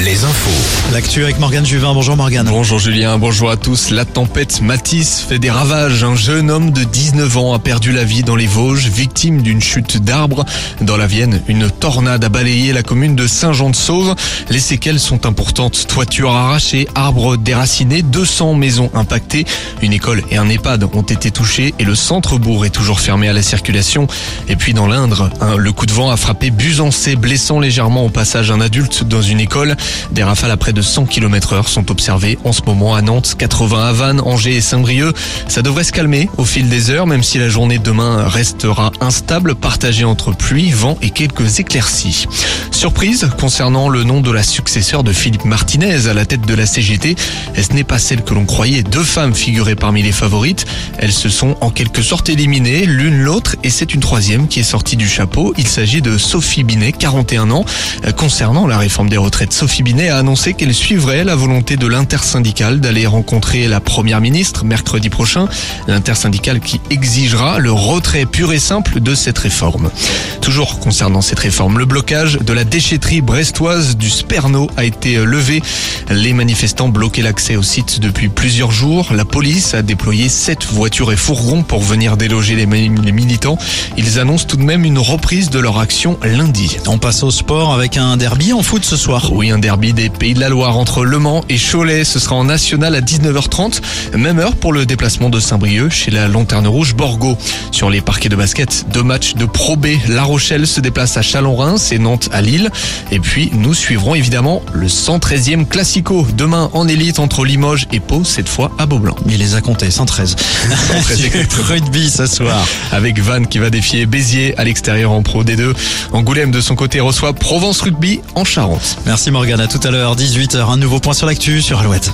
les infos. L'actu avec Morgane Juvin. Bonjour Morgane. Bonjour Julien, bonjour à tous. La tempête Matisse fait des ravages. Un jeune homme de 19 ans a perdu la vie dans les Vosges, victime d'une chute d'arbre. Dans la Vienne, une tornade a balayé la commune de Saint-Jean-de-Sauve. Les séquelles sont importantes. Toitures arrachées, arbres déracinés, 200 maisons impactées. Une école et un EHPAD ont été touchés et le centre-bourg est toujours fermé à la circulation. Et puis dans l'Indre, un- le coup de vent a frappé Busancé, blessant légèrement au passage un adulte dans une école. Des rafales à près de 100 km heure sont observées en ce moment à Nantes, 80 à Vannes, Angers et Saint-Brieuc. Ça devrait se calmer au fil des heures, même si la journée de demain restera instable, partagée entre pluie, vent et quelques éclaircies. Surprise concernant le nom de la successeur de Philippe Martinez à la tête de la CGT. Ce n'est pas celle que l'on croyait. Deux femmes figuraient parmi les favorites. Elles se sont en quelque sorte éliminées l'une l'autre et c'est une troisième qui est sortie du chapeau. Il s'agit de Sophie Binet, 41 ans. Euh, Concernant la réforme des retraites, Sophie Binet a annoncé qu'elle suivrait la volonté de l'intersyndicale d'aller rencontrer la première ministre mercredi prochain. L'intersyndicale qui exigera le retrait pur et simple de cette réforme. Toujours concernant cette réforme, le blocage de la déchetterie brestoise du Sperno a été levé. Les manifestants bloquaient l'accès au site depuis plusieurs jours. La police a déployé sept voitures et fourgons pour venir déloger les, mi- les militants. Ils annoncent tout de même une reprise de leur action lundi. On passe au sport avec un derby en foot ce soir. Oui, un derby des Pays de la Loire entre Le Mans et Cholet. Ce sera en national à 19h30. Même heure pour le déplacement de Saint-Brieuc chez la Lanterne Rouge Borgo. Sur les parquets de basket, deux matchs de Pro B. La Rochelle se déplace à Chalon-Reims et Nantes à Lille. Et puis, nous suivrons évidemment le 113e Classico. Demain en élite entre Limoges et Pau, cette fois à Beaublanc. Il les a comptés, 113. 113, exactement. Rugby ce soir. Avec Vannes qui va défier Béziers à l'extérieur en Pro D2. Angoulême de son côté reçoit Provence Rugby en Charente. Merci Morgane, à tout à l'heure, 18h. Un nouveau point sur l'actu sur Alouette.